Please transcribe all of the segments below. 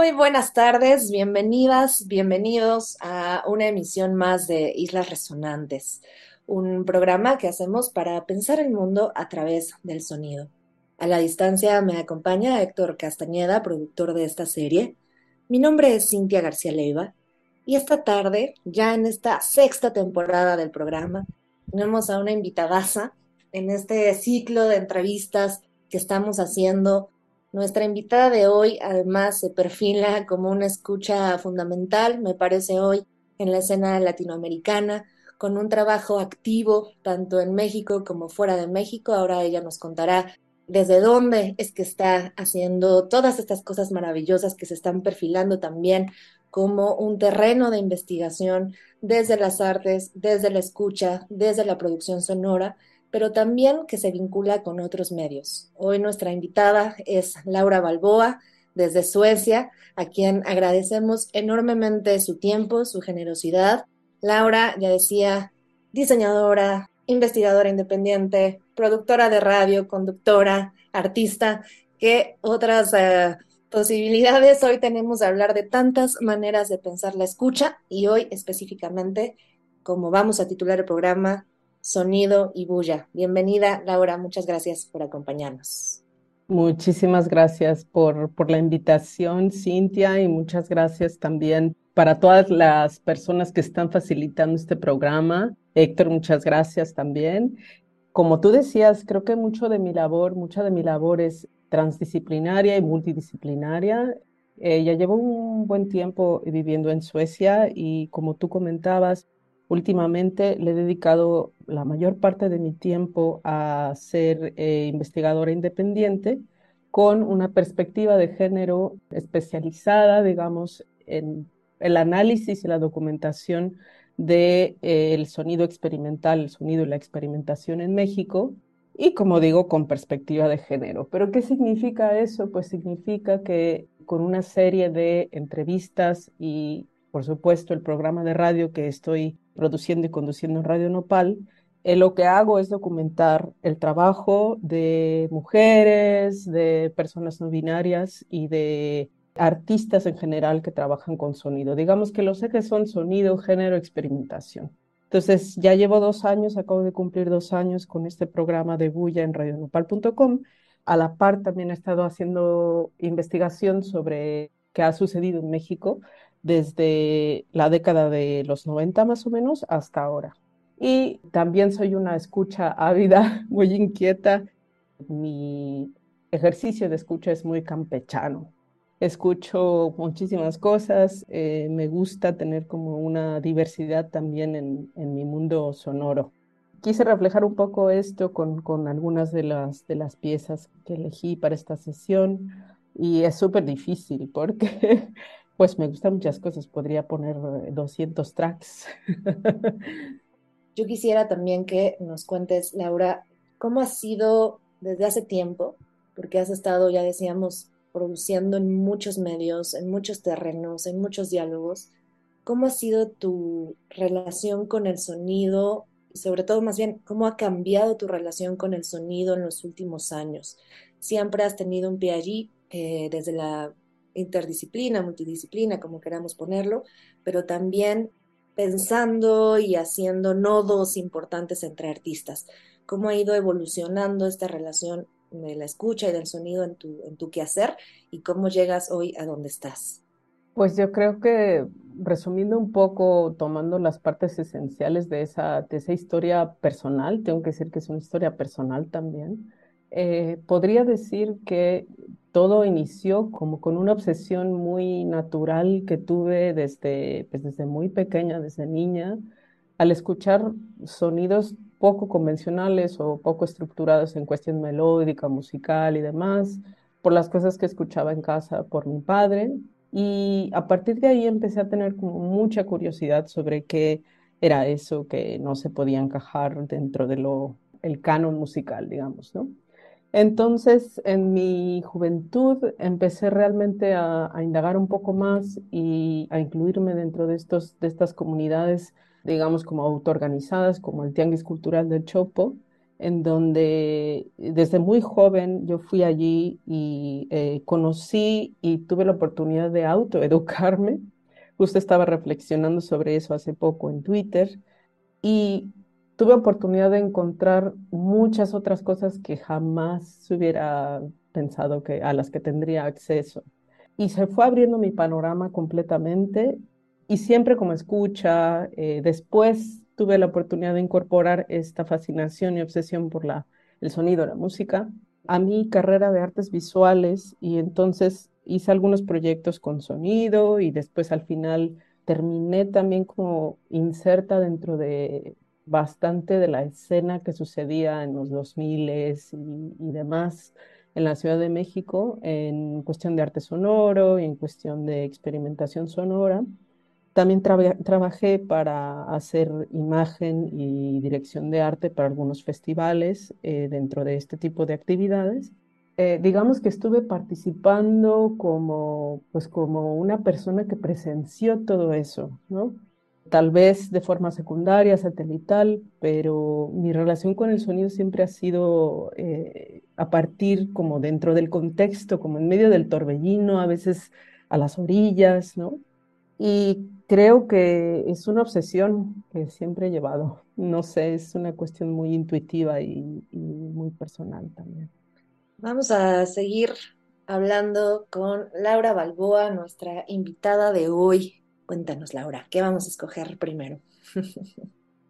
Muy buenas tardes, bienvenidas, bienvenidos a una emisión más de Islas Resonantes, un programa que hacemos para pensar el mundo a través del sonido. A la distancia me acompaña Héctor Castañeda, productor de esta serie. Mi nombre es Cintia García Leiva y esta tarde, ya en esta sexta temporada del programa, tenemos a una invitadaza en este ciclo de entrevistas que estamos haciendo nuestra invitada de hoy además se perfila como una escucha fundamental, me parece hoy, en la escena latinoamericana, con un trabajo activo tanto en México como fuera de México. Ahora ella nos contará desde dónde es que está haciendo todas estas cosas maravillosas que se están perfilando también como un terreno de investigación desde las artes, desde la escucha, desde la producción sonora pero también que se vincula con otros medios. Hoy nuestra invitada es Laura Balboa desde Suecia, a quien agradecemos enormemente su tiempo, su generosidad. Laura, ya decía, diseñadora, investigadora independiente, productora de radio, conductora, artista, ¿qué otras eh, posibilidades hoy tenemos de hablar de tantas maneras de pensar la escucha y hoy específicamente, como vamos a titular el programa, sonido y bulla. Bienvenida, Laura, muchas gracias por acompañarnos. Muchísimas gracias por, por la invitación, Cintia, y muchas gracias también para todas las personas que están facilitando este programa. Héctor, muchas gracias también. Como tú decías, creo que mucho de mi labor, mucha de mi labor es transdisciplinaria y multidisciplinaria. Eh, ya llevo un buen tiempo viviendo en Suecia y como tú comentabas, Últimamente le he dedicado la mayor parte de mi tiempo a ser eh, investigadora independiente con una perspectiva de género especializada, digamos, en el análisis y la documentación del de, eh, sonido experimental, el sonido y la experimentación en México, y como digo, con perspectiva de género. ¿Pero qué significa eso? Pues significa que con una serie de entrevistas y, por supuesto, el programa de radio que estoy produciendo y conduciendo en Radio Nopal, eh, lo que hago es documentar el trabajo de mujeres, de personas no binarias y de artistas en general que trabajan con sonido. Digamos que los ejes son sonido, género, experimentación. Entonces, ya llevo dos años, acabo de cumplir dos años con este programa de Bulla en radionopal.com. A la par también he estado haciendo investigación sobre qué ha sucedido en México desde la década de los 90 más o menos hasta ahora. Y también soy una escucha ávida, muy inquieta. Mi ejercicio de escucha es muy campechano. Escucho muchísimas cosas, eh, me gusta tener como una diversidad también en, en, mi mundo sonoro. Quise reflejar un poco esto con, con algunas de las, de las piezas que elegí para esta sesión y es súper difícil porque pues me gustan muchas cosas, podría poner 200 eh, tracks. Yo quisiera también que nos cuentes, Laura, cómo ha sido desde hace tiempo, porque has estado, ya decíamos, produciendo en muchos medios, en muchos terrenos, en muchos diálogos. ¿Cómo ha sido tu relación con el sonido? Y sobre todo, más bien, ¿cómo ha cambiado tu relación con el sonido en los últimos años? Siempre has tenido un pie allí, eh, desde la interdisciplina, multidisciplina, como queramos ponerlo, pero también pensando y haciendo nodos importantes entre artistas. ¿Cómo ha ido evolucionando esta relación de la escucha y del sonido en tu, en tu quehacer y cómo llegas hoy a donde estás? Pues yo creo que resumiendo un poco, tomando las partes esenciales de esa, de esa historia personal, tengo que decir que es una historia personal también, eh, podría decir que todo inició como con una obsesión muy natural que tuve desde, pues desde muy pequeña, desde niña, al escuchar sonidos poco convencionales o poco estructurados en cuestión melódica, musical y demás, por las cosas que escuchaba en casa por mi padre. Y a partir de ahí empecé a tener como mucha curiosidad sobre qué era eso que no se podía encajar dentro de lo, el canon musical, digamos, ¿no? Entonces, en mi juventud empecé realmente a, indagar un poco más y a incluirme dentro de, estos, de estas comunidades, digamos, como autoorganizadas, como el Tianguis Cultural del Chopo, en donde desde muy joven yo fui allí y eh, conocí y tuve la oportunidad de autoeducarme. Justo estaba reflexionando sobre eso hace poco en Twitter y tuve oportunidad de encontrar muchas otras cosas que jamás hubiera pensado que a las que tendría acceso. Y se fue abriendo mi panorama completamente y siempre como escucha, eh, después tuve la oportunidad de incorporar esta fascinación y obsesión por la, el sonido, la música, a mi carrera de artes visuales y entonces hice algunos proyectos con sonido y después al final terminé también como inserta dentro de bastante de la escena que sucedía en los 2000 y, y demás en la Ciudad de México en cuestión de arte sonoro y en cuestión de experimentación sonora. También trabajé para hacer imagen y dirección de arte para algunos festivales eh, dentro de este tipo de actividades. Eh, digamos que estuve participando como, pues como una persona que presenció todo eso, ¿no? Tal vez de forma secundaria, satelital, pero mi relación con el sonido siempre ha sido eh, a partir como dentro del contexto, como en medio del torbellino, a veces a las orillas, ¿no? Y creo que es una obsesión que siempre he llevado. No sé, es una cuestión muy intuitiva y, y muy personal también. Vamos a seguir hablando con Laura Balboa, nuestra invitada de hoy. Cuéntanos, Laura, ¿qué vamos a escoger primero?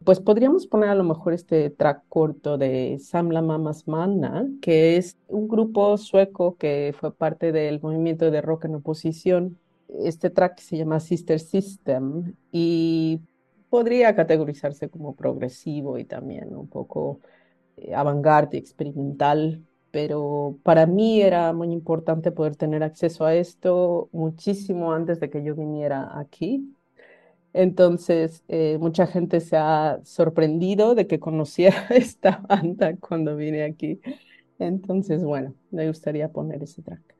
Pues podríamos poner a lo mejor este track corto de Samla Mamas Manna, que es un grupo sueco que fue parte del movimiento de rock en oposición. Este track se llama Sister System y podría categorizarse como progresivo y también un poco eh, avant-garde, experimental, pero para mí era muy importante poder tener acceso a esto muchísimo antes de que yo viniera aquí. Entonces, eh, mucha gente se ha sorprendido de que conociera esta banda cuando vine aquí. Entonces, bueno, me gustaría poner ese track.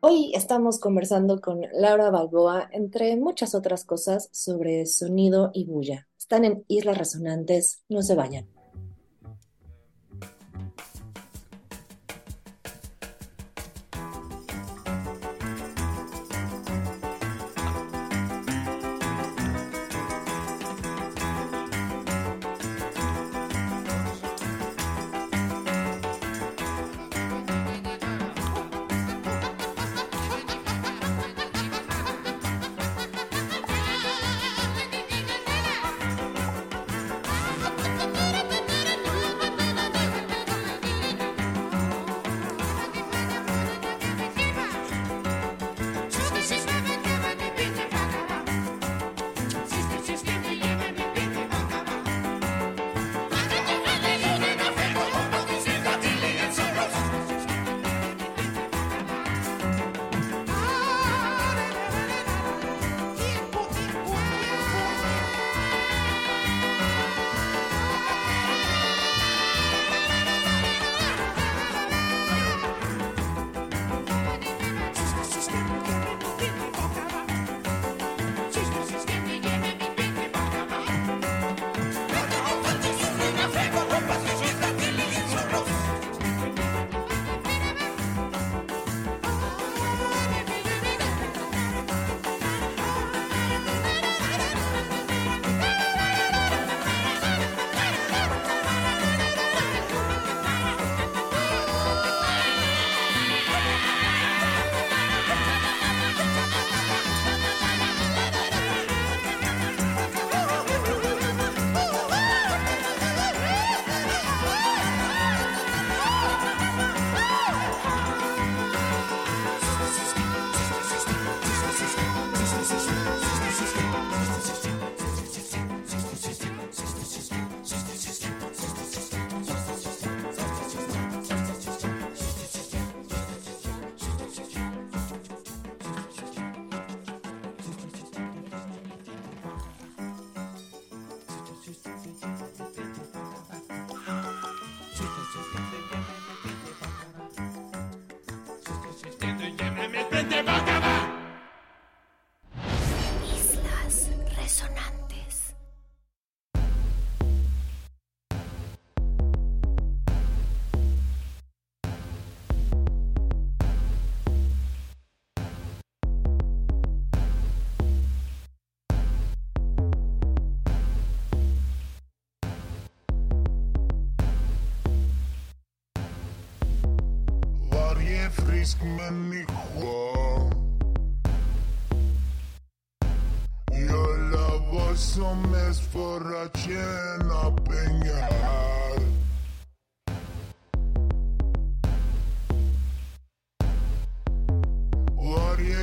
Hoy estamos conversando con Laura Balboa, entre muchas otras cosas, sobre sonido y bulla. Están en Islas Resonantes, no se vayan.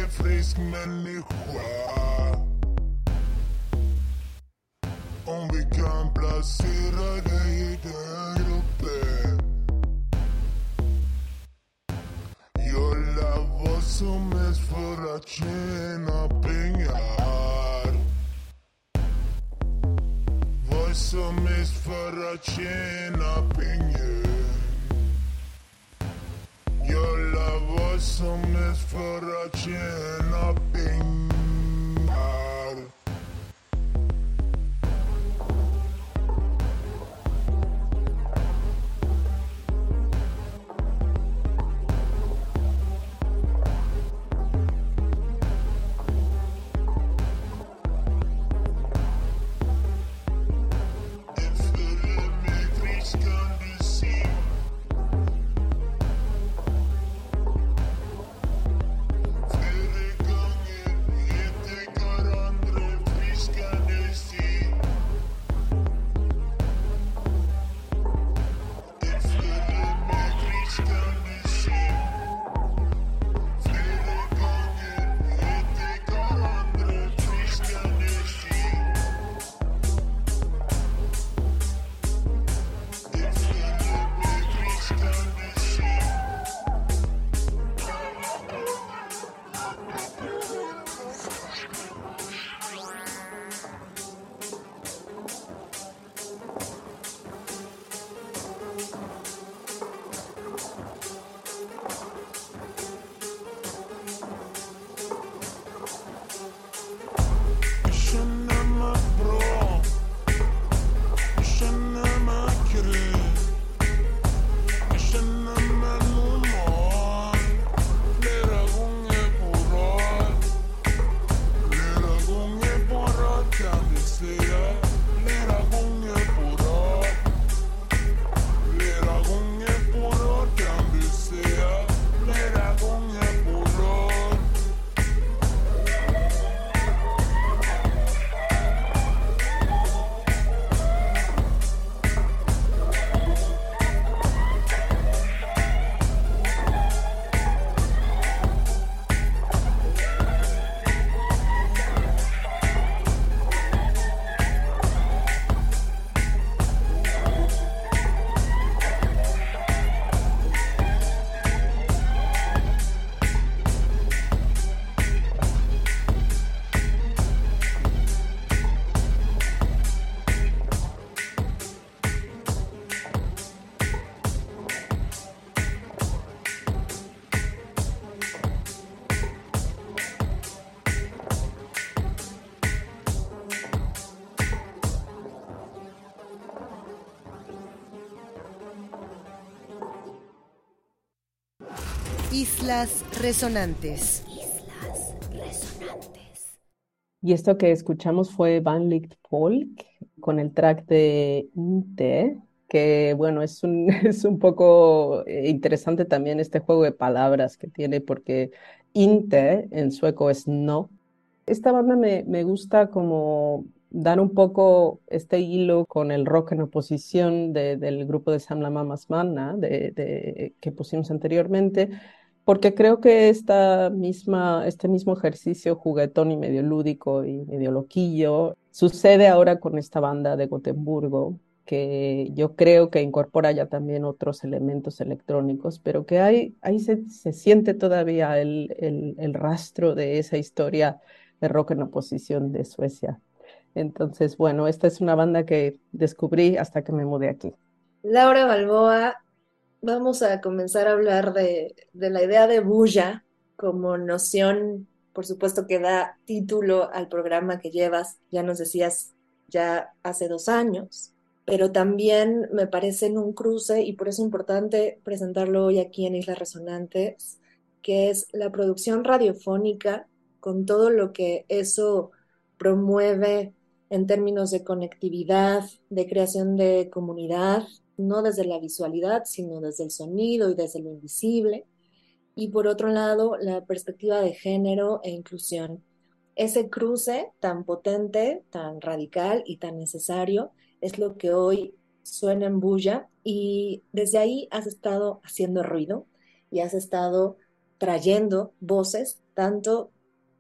Frisk människa. Om vi kan placera dig i den gruppen. Som helst för att tjäna pengar. Vad som helst för att tjäna pengar. som ett förra tjäna pengar Islas Resonantes. Islas Resonantes. Y esto que escuchamos fue Van Licht Folk con el track de Inte, que bueno, es un, es un poco eh, interesante también este juego de palabras que tiene, porque Inte en sueco es no. Esta banda me, me gusta como dar un poco este hilo con el rock en oposición del grupo de Sam Mamas Manna de, de, que pusimos anteriormente, porque creo que esta misma, este mismo ejercicio juguetón y medio lúdico y medio loquillo sucede ahora con esta banda de Gotemburgo, que yo creo que incorpora ya también otros elementos electrónicos, pero que ahí se, se siente todavía el, el, el, rastro de esa historia de rock en oposición de Suecia. Entonces, bueno, esta es una banda que descubrí hasta que me mudé aquí. Laura Balboa vamos a comenzar a hablar de, la idea de bulla como noción, por supuesto que da título al programa que llevas, ya nos decías ya hace dos años, pero también me parece en un cruce y por eso es importante presentarlo hoy aquí en Islas Resonantes, que es la producción radiofónica con todo lo que eso promueve en términos de conectividad, de creación de comunidad, no desde la visualidad, sino desde el sonido y desde lo invisible. Y por otro lado, la perspectiva de género e inclusión. Ese cruce tan potente, tan radical y tan necesario es lo que hoy suena en bulla y desde ahí has estado haciendo ruido y has estado trayendo voces, tanto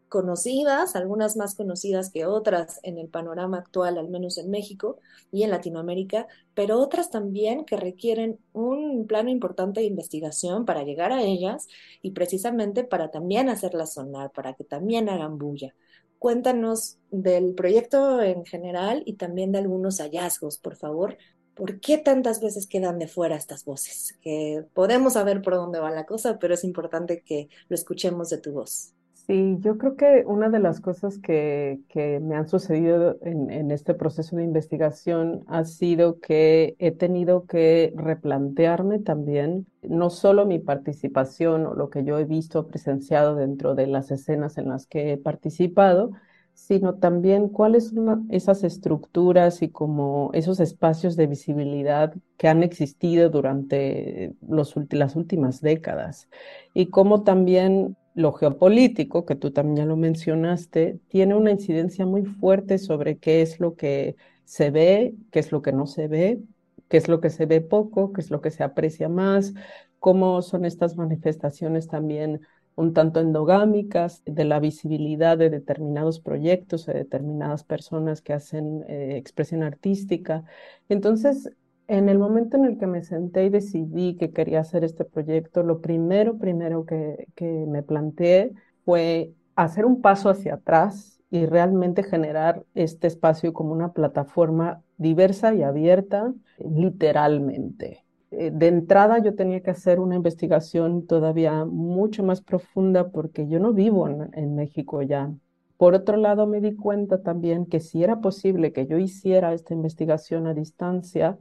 conocidas, algunas más conocidas que otras en el panorama actual, al menos en México y en Latinoamérica, pero otras también que requieren un plano importante de investigación para llegar a ellas y precisamente para también hacerlas sonar, para que también hagan bulla. Cuéntanos del proyecto en general y también de algunos hallazgos, por favor. ¿Por qué tantas veces quedan de fuera estas voces? Que podemos saber por dónde va la cosa, pero es importante que lo escuchemos de tu voz. Sí, yo creo que una de las cosas que, que me han sucedido en, en, este proceso de investigación ha sido que he tenido que replantearme también no solo mi participación o lo que yo he visto presenciado dentro de las escenas en las que he participado, sino también cuáles son esas estructuras y como esos espacios de visibilidad que han existido durante los, las últimas décadas. Y cómo también lo geopolítico, que tú también ya lo mencionaste, tiene una incidencia muy fuerte sobre qué es lo que se ve, qué es lo que no se ve, qué es lo que se ve poco, qué es lo que se aprecia más, cómo son estas manifestaciones también un tanto endogámicas de la visibilidad de determinados proyectos, de determinadas personas que hacen eh, expresión artística. Entonces, en el momento en el que me senté y decidí que quería hacer este proyecto, lo primero, primero que, que me planteé fue hacer un paso hacia atrás y realmente generar este espacio como una plataforma diversa y abierta, literalmente. Eh, de entrada yo tenía que hacer una investigación todavía mucho más profunda porque yo no vivo en, en México ya. Por otro lado, me di cuenta también que si era posible que yo hiciera esta investigación a distancia,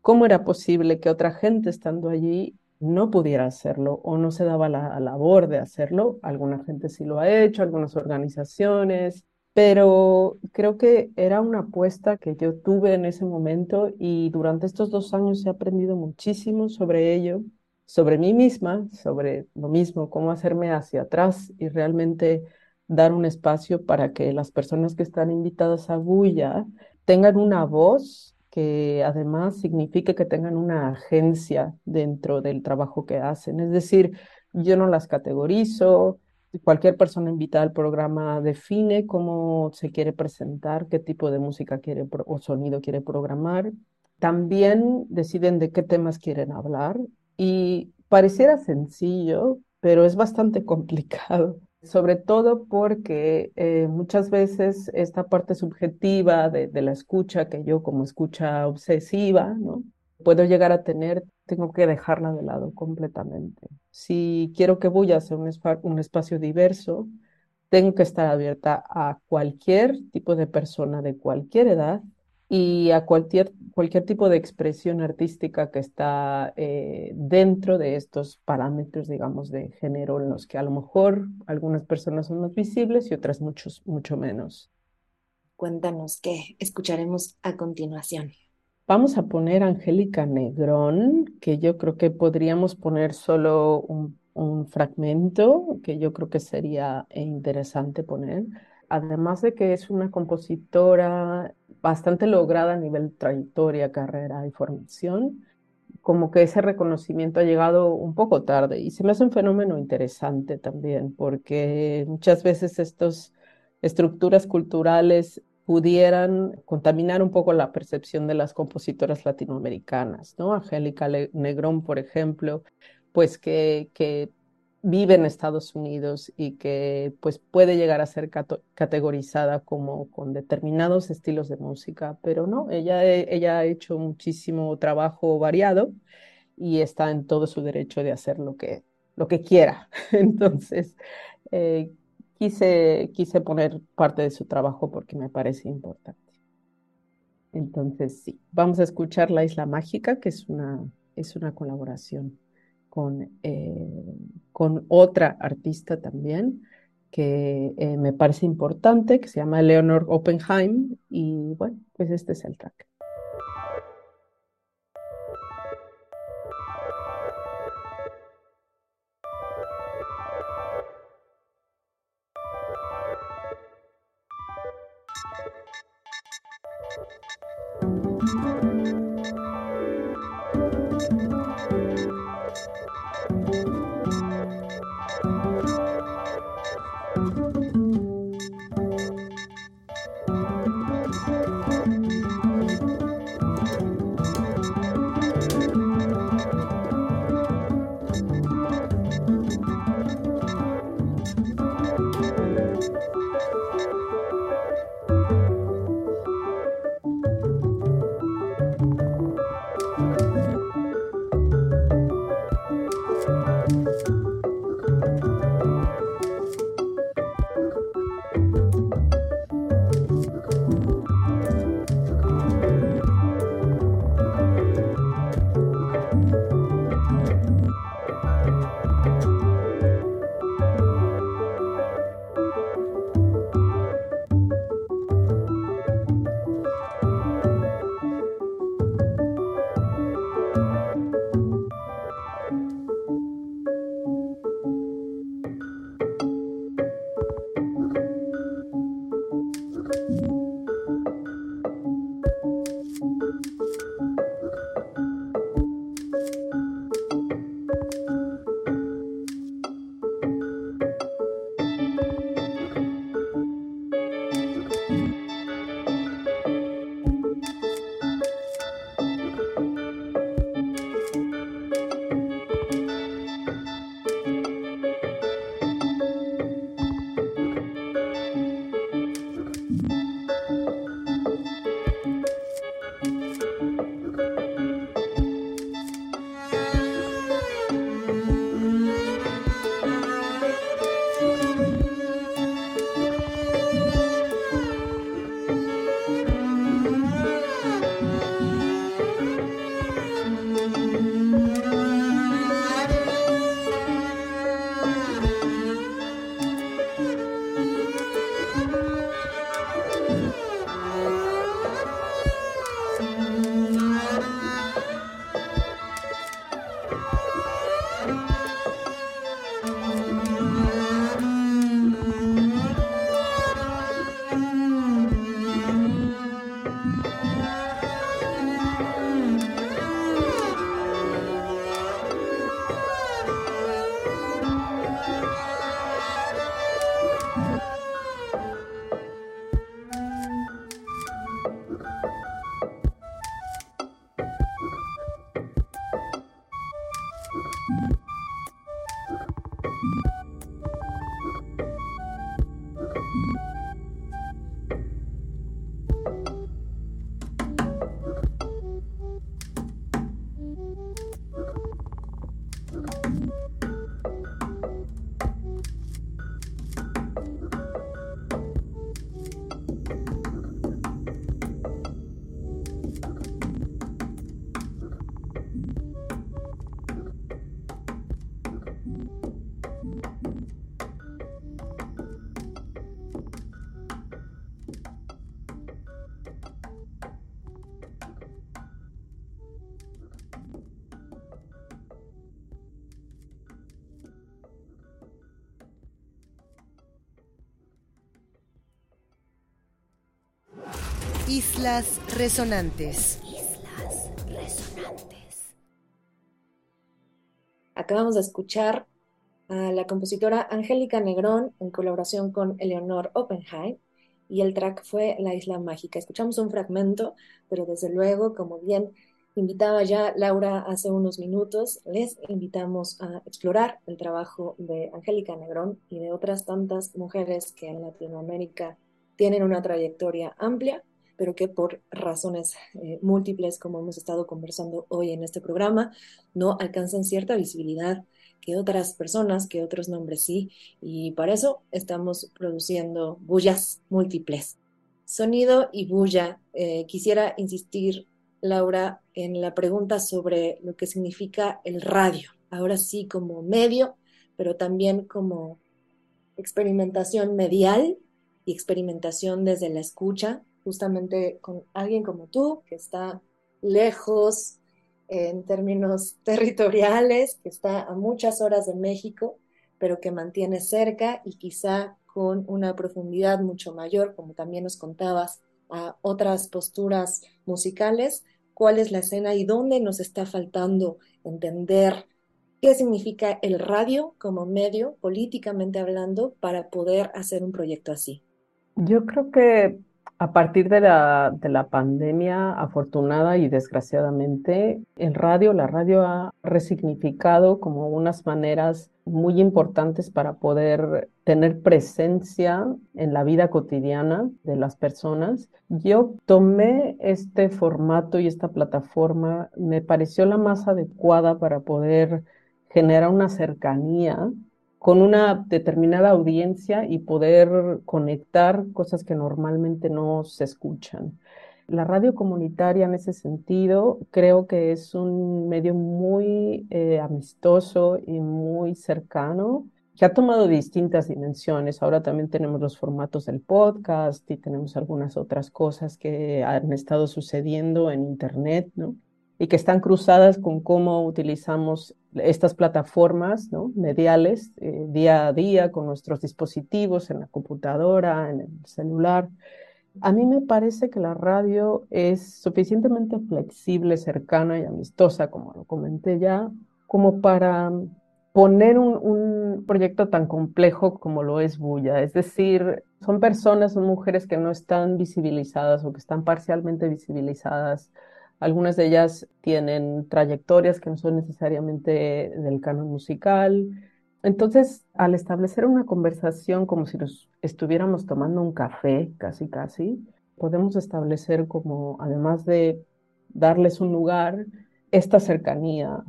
¿cómo era posible que otra gente estando allí no pudiera hacerlo o no se daba la labor de hacerlo? Alguna gente sí lo ha hecho, algunas organizaciones, pero creo que era una apuesta que yo tuve en ese momento y durante estos dos años he aprendido muchísimo sobre ello, sobre mí misma, sobre lo mismo, cómo hacerme hacia atrás y realmente dar un espacio para que las personas que están invitadas a Bulla tengan una voz que además signifique que tengan una agencia dentro del trabajo que hacen. Es decir, yo no las categorizo, cualquier persona invitada al programa define cómo se quiere presentar, qué tipo de música quiere o sonido quiere programar. También deciden de qué temas quieren hablar y pareciera sencillo, pero es bastante complicado, sobre todo porque eh, muchas veces esta parte subjetiva de, la escucha, que yo como escucha obsesiva, ¿no? puedo llegar a tener, tengo que dejarla de lado completamente. Si quiero que Bulla sea un, un espacio diverso, tengo que estar abierta a cualquier tipo de persona de cualquier edad y a cualquier, cualquier tipo de expresión artística que está eh, dentro de estos parámetros, digamos, de género en los que a lo mejor algunas personas son más visibles y otras muchos, mucho menos. Cuéntanos qué escucharemos a continuación. Vamos a poner Angélica Negrón, que yo creo que podríamos poner solo un, un fragmento, que yo creo que sería interesante poner. Además de que es una compositora bastante lograda a nivel trayectoria, carrera y formación, como que ese reconocimiento ha llegado un poco tarde y se me hace un fenómeno interesante también, porque muchas veces estas estructuras culturales pudieran contaminar un poco la percepción de las compositoras latinoamericanas, ¿no? Angélica Negrón, por ejemplo, pues que, que vive en Estados Unidos y que pues puede llegar a ser categorizada como con determinados estilos de música, pero no, ella, ella ha hecho muchísimo trabajo variado y está en todo su derecho de hacer lo que, lo que quiera. Entonces, eh, quise, quise poner parte de su trabajo porque me parece importante. Entonces, sí, vamos a escuchar La Isla Mágica, que es una, es una colaboración con, eh, con otra artista también, que eh, me parece importante, que se llama Leonor Oppenheim, y bueno, pues este es el track. Islas Resonantes. Islas Resonantes. Acabamos de escuchar a la compositora Angélica Negrón en colaboración con Eleonor Oppenheim y el track fue La Isla Mágica. Escuchamos un fragmento, pero desde luego, como bien invitaba ya Laura hace unos minutos, les invitamos a explorar el trabajo de Angélica Negrón y de otras tantas mujeres que en Latinoamérica tienen una trayectoria amplia pero que por razones eh, múltiples, como hemos estado conversando hoy en este programa, no alcanzan cierta visibilidad que otras personas, que otros nombres sí, y para eso estamos produciendo bullas múltiples. Sonido y bulla. Eh, quisiera insistir, Laura, en la pregunta sobre lo que significa el radio, ahora sí como medio, pero también como experimentación medial y experimentación desde la escucha, justamente con alguien como tú, que está lejos en términos territoriales, que está a muchas horas de México, pero que mantiene cerca y quizá con una profundidad mucho mayor, como también nos contabas, a otras posturas musicales, cuál es la escena y dónde nos está faltando entender qué significa el radio como medio, políticamente hablando, para poder hacer un proyecto así. Yo creo que a partir de la, de la, pandemia, afortunada y desgraciadamente, el radio, la radio ha resignificado como unas maneras muy importantes para poder tener presencia en la vida cotidiana de las personas. Yo tomé este formato y esta plataforma, me pareció la más adecuada para poder generar una cercanía con una determinada audiencia y poder conectar cosas que normalmente no se escuchan. La radio comunitaria en ese sentido creo que es un medio muy eh, amistoso y muy cercano que ha tomado distintas dimensiones. Ahora también tenemos los formatos del podcast y tenemos algunas otras cosas que han estado sucediendo en Internet, ¿no? y que están cruzadas con cómo utilizamos estas plataformas ¿no? mediales eh, día a día con nuestros dispositivos, en la computadora, en el celular. A mí me parece que la radio es suficientemente flexible, cercana y amistosa, como lo comenté ya, como para poner un, un, proyecto tan complejo como lo es Bulla. Es decir, son personas, son mujeres que no están visibilizadas o que están parcialmente visibilizadas algunas de ellas tienen trayectorias que no son necesariamente del canon musical. Entonces, al establecer una conversación como si nos estuviéramos tomando un café, casi casi, podemos establecer como, además de darles un lugar, esta cercanía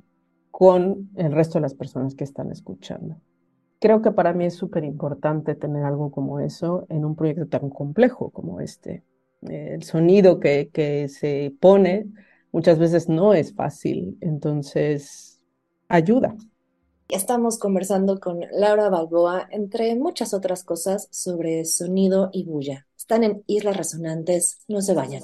con el resto de las personas que están escuchando. Creo que para mí es súper importante tener algo como eso en un proyecto tan complejo como este el sonido que, que se pone muchas veces no es fácil, entonces ayuda. Estamos conversando con Laura Balboa, entre muchas otras cosas, sobre sonido y bulla. Están en Islas Resonantes, no se vayan.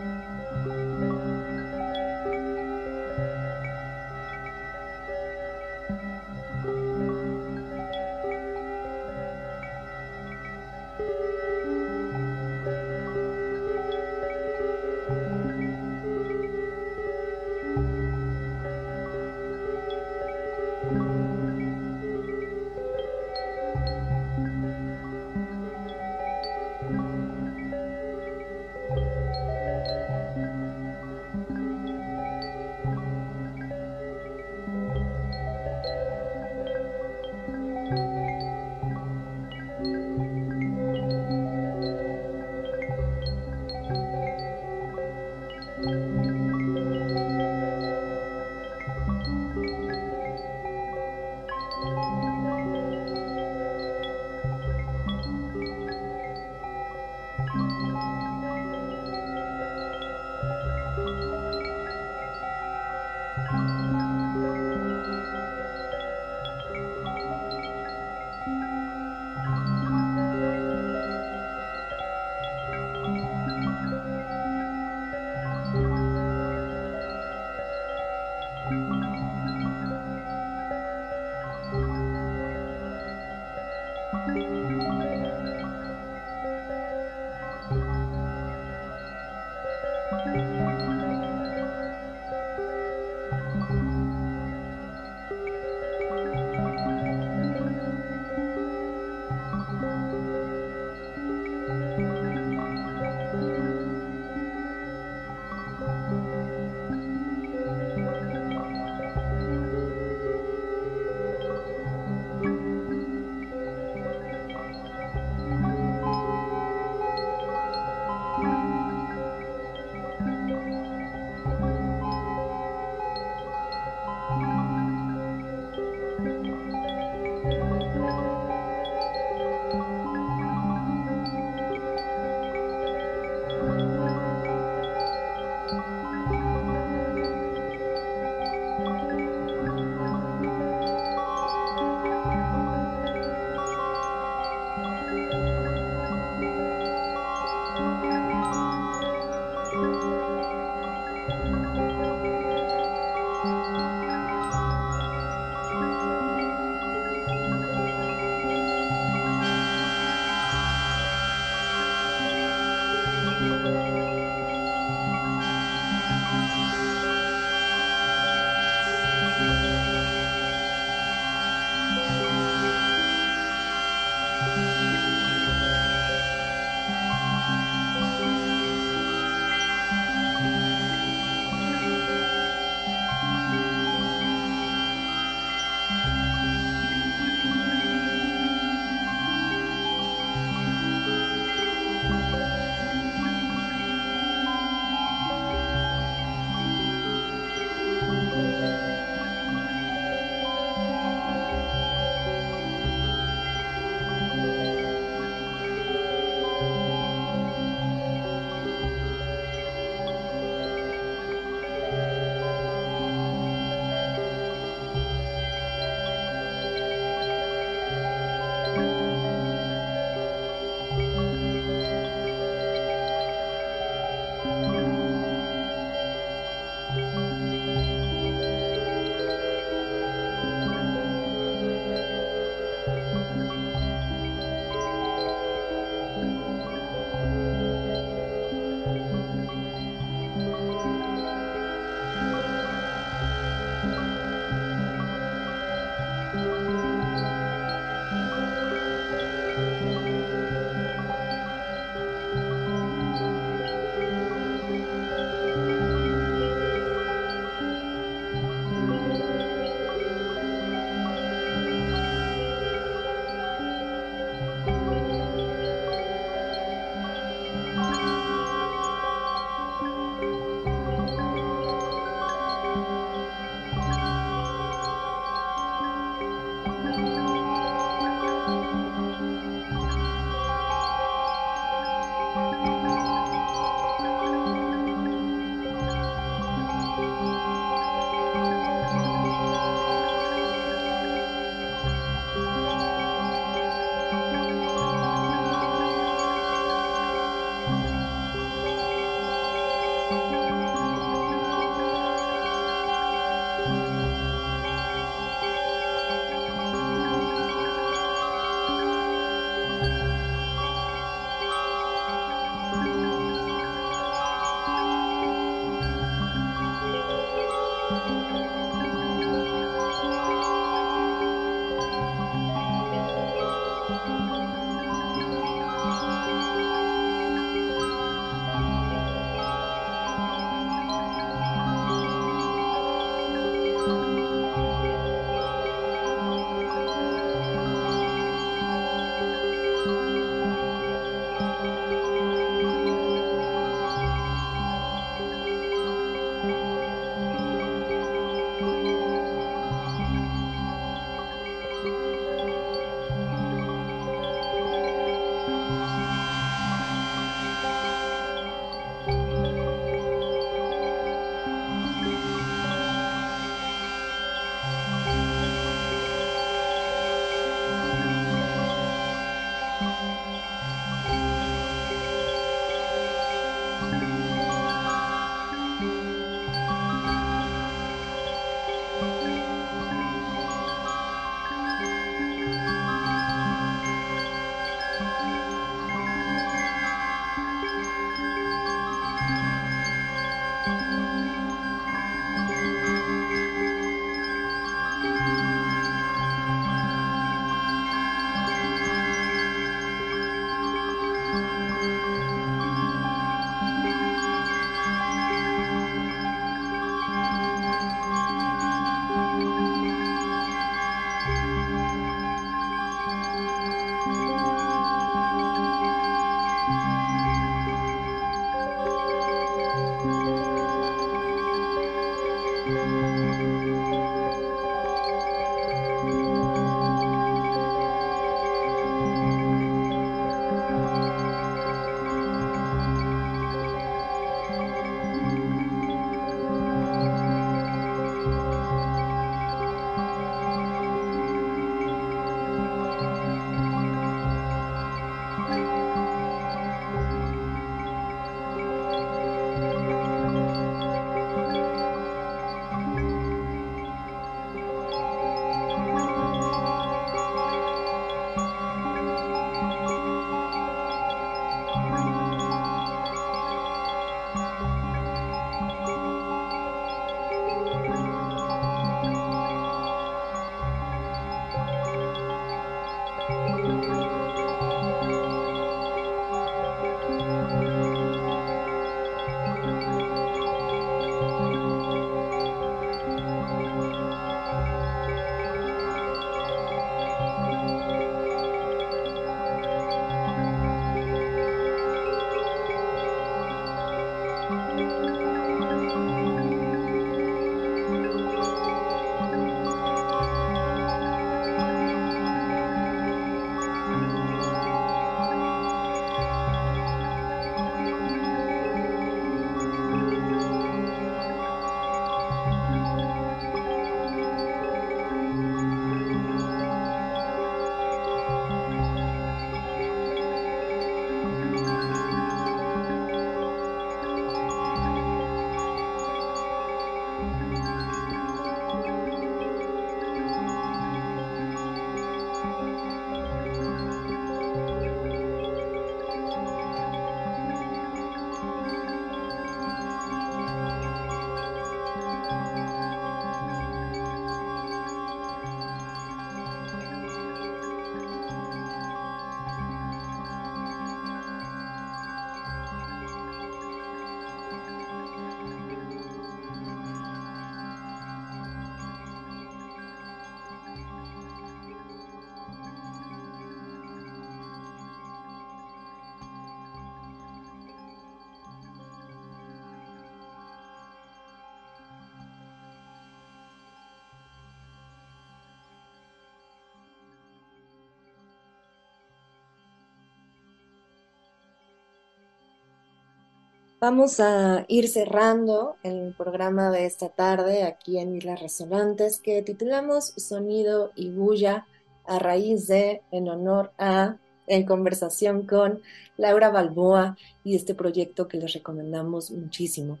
Vamos a ir cerrando el programa de esta tarde aquí en Islas Resonantes que titulamos Sonido y Bulla a raíz de, en honor a, en conversación con Laura Balboa y este proyecto que les recomendamos muchísimo.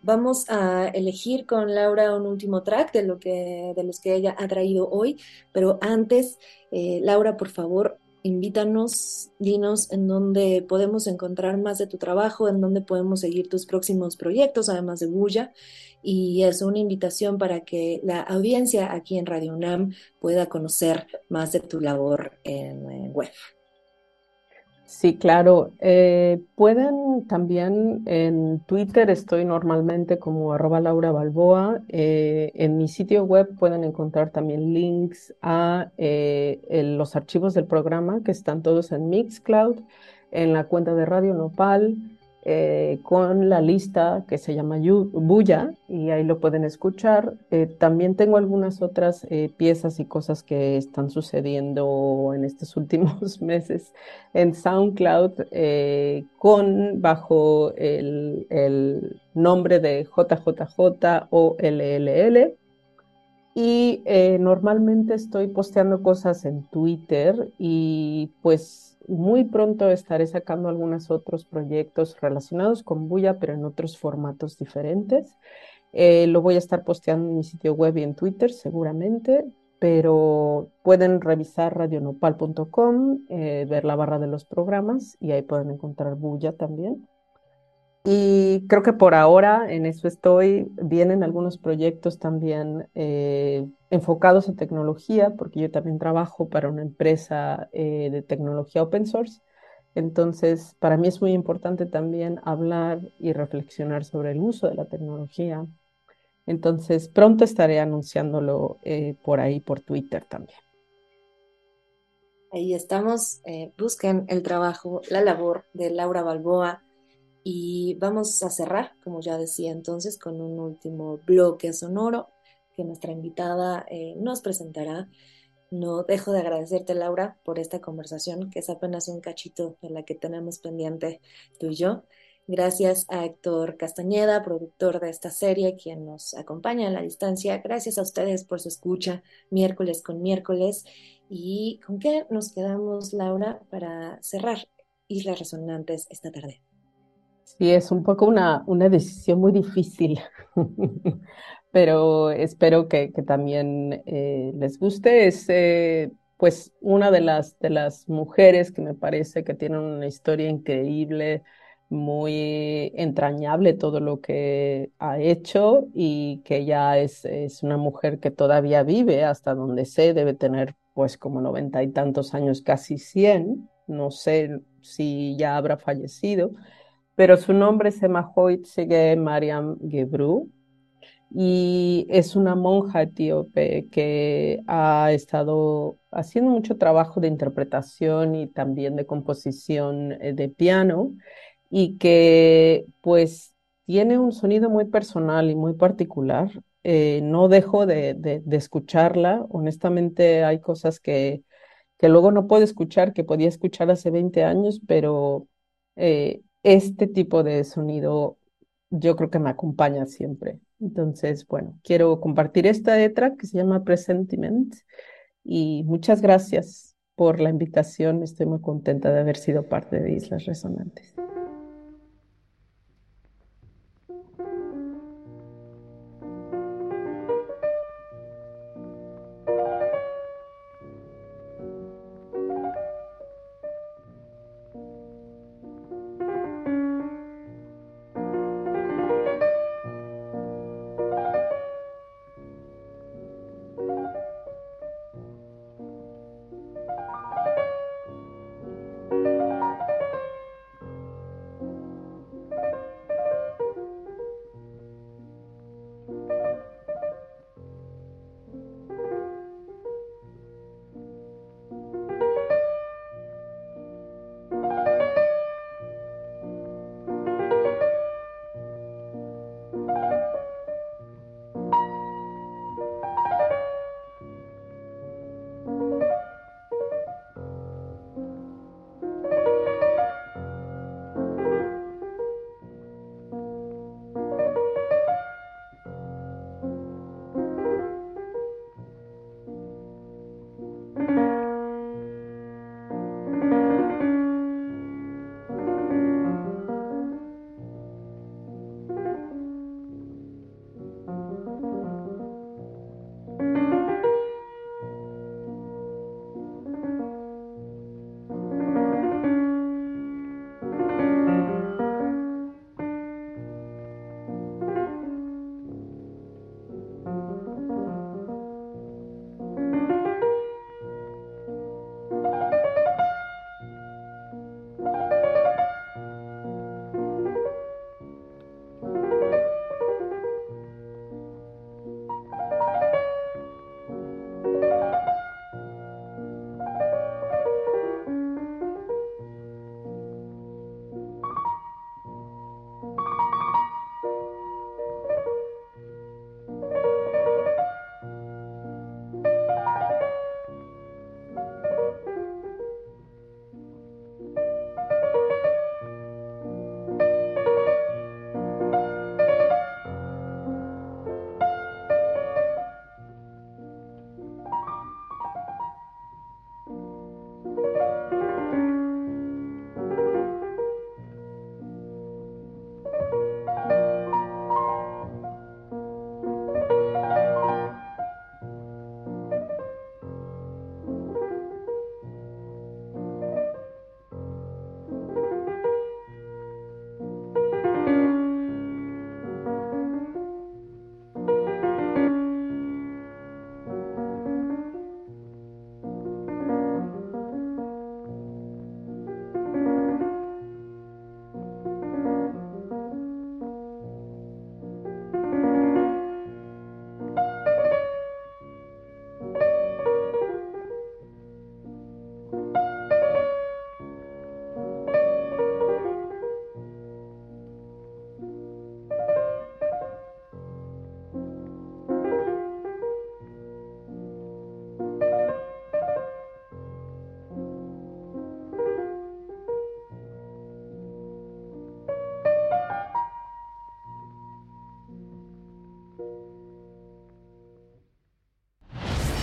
Vamos a elegir con Laura un último track de, lo que, de los que ella ha traído hoy, pero antes, eh, Laura, por favor, invítanos, dinos en dónde podemos encontrar más de tu trabajo, en dónde podemos seguir tus próximos proyectos, además de Bulla. Y es una invitación para que la audiencia aquí en Radio UNAM pueda conocer más de tu labor en web. Sí, claro. Eh, pueden también en Twitter, estoy normalmente como arroba Laura Balboa. Eh, en mi sitio web pueden encontrar también links a eh, los archivos del programa que están todos en Mixcloud, en la cuenta de Radio Nopal, eh, con la lista que se llama Buya y ahí lo pueden escuchar. Eh, también tengo algunas otras eh, piezas y cosas que están sucediendo en estos últimos meses en SoundCloud con bajo el, el, nombre de JJJ o LLL. Y normalmente estoy posteando cosas en Twitter y pues muy pronto estaré sacando algunos otros proyectos relacionados con Bulla, pero en otros formatos diferentes. Eh, lo voy a estar posteando en mi sitio web y en Twitter seguramente, pero pueden revisar radionopal.com, eh, ver la barra de los programas y ahí pueden encontrar Bulla también. Y creo que por ahora en eso estoy. Vienen algunos proyectos también eh, enfocados en tecnología, porque yo también trabajo para una empresa eh, de tecnología open source. Entonces, para mí es muy importante también hablar y reflexionar sobre el uso de la tecnología. Entonces, pronto estaré anunciándolo eh, por ahí, por Twitter también. Ahí estamos. busquen el trabajo, la labor de Laura Balboa y vamos a cerrar, como ya decía entonces, con un último bloque sonoro que nuestra invitada eh, nos presentará. No dejo de agradecerte, Laura, por esta conversación, que es apenas un cachito de la que tenemos pendiente tú y yo. Gracias a Héctor Castañeda, productor de esta serie, quien nos acompaña en la distancia. Gracias a ustedes por su escucha miércoles con miércoles. ¿Y con qué nos quedamos, Laura, para cerrar Islas Resonantes esta tarde? Sí, es un poco una, una decisión muy difícil, pero espero que, que también eh, les guste. Es eh, pues una de las, de las mujeres que me parece que tienen una historia increíble, muy entrañable todo lo que ha hecho y que ya es, es una mujer que todavía vive hasta donde sé, debe tener pues como noventa y tantos años, casi cien, no sé si ya habrá fallecido pero su nombre es Emahoit Sigue Mariam Gebru y es una monja etíope que ha estado haciendo mucho trabajo de interpretación y también de composición eh, de piano y que pues tiene un sonido muy personal y muy particular. Eh, no dejo de, de, escucharla. Honestamente hay cosas que, que luego no puedo escuchar, que podía escuchar hace 20 años, pero eh, este tipo de sonido yo creo que me acompaña siempre. Entonces, bueno, quiero compartir esta letra que se llama Presentiment y muchas gracias por la invitación. Estoy muy contenta de haber sido parte de Islas Resonantes.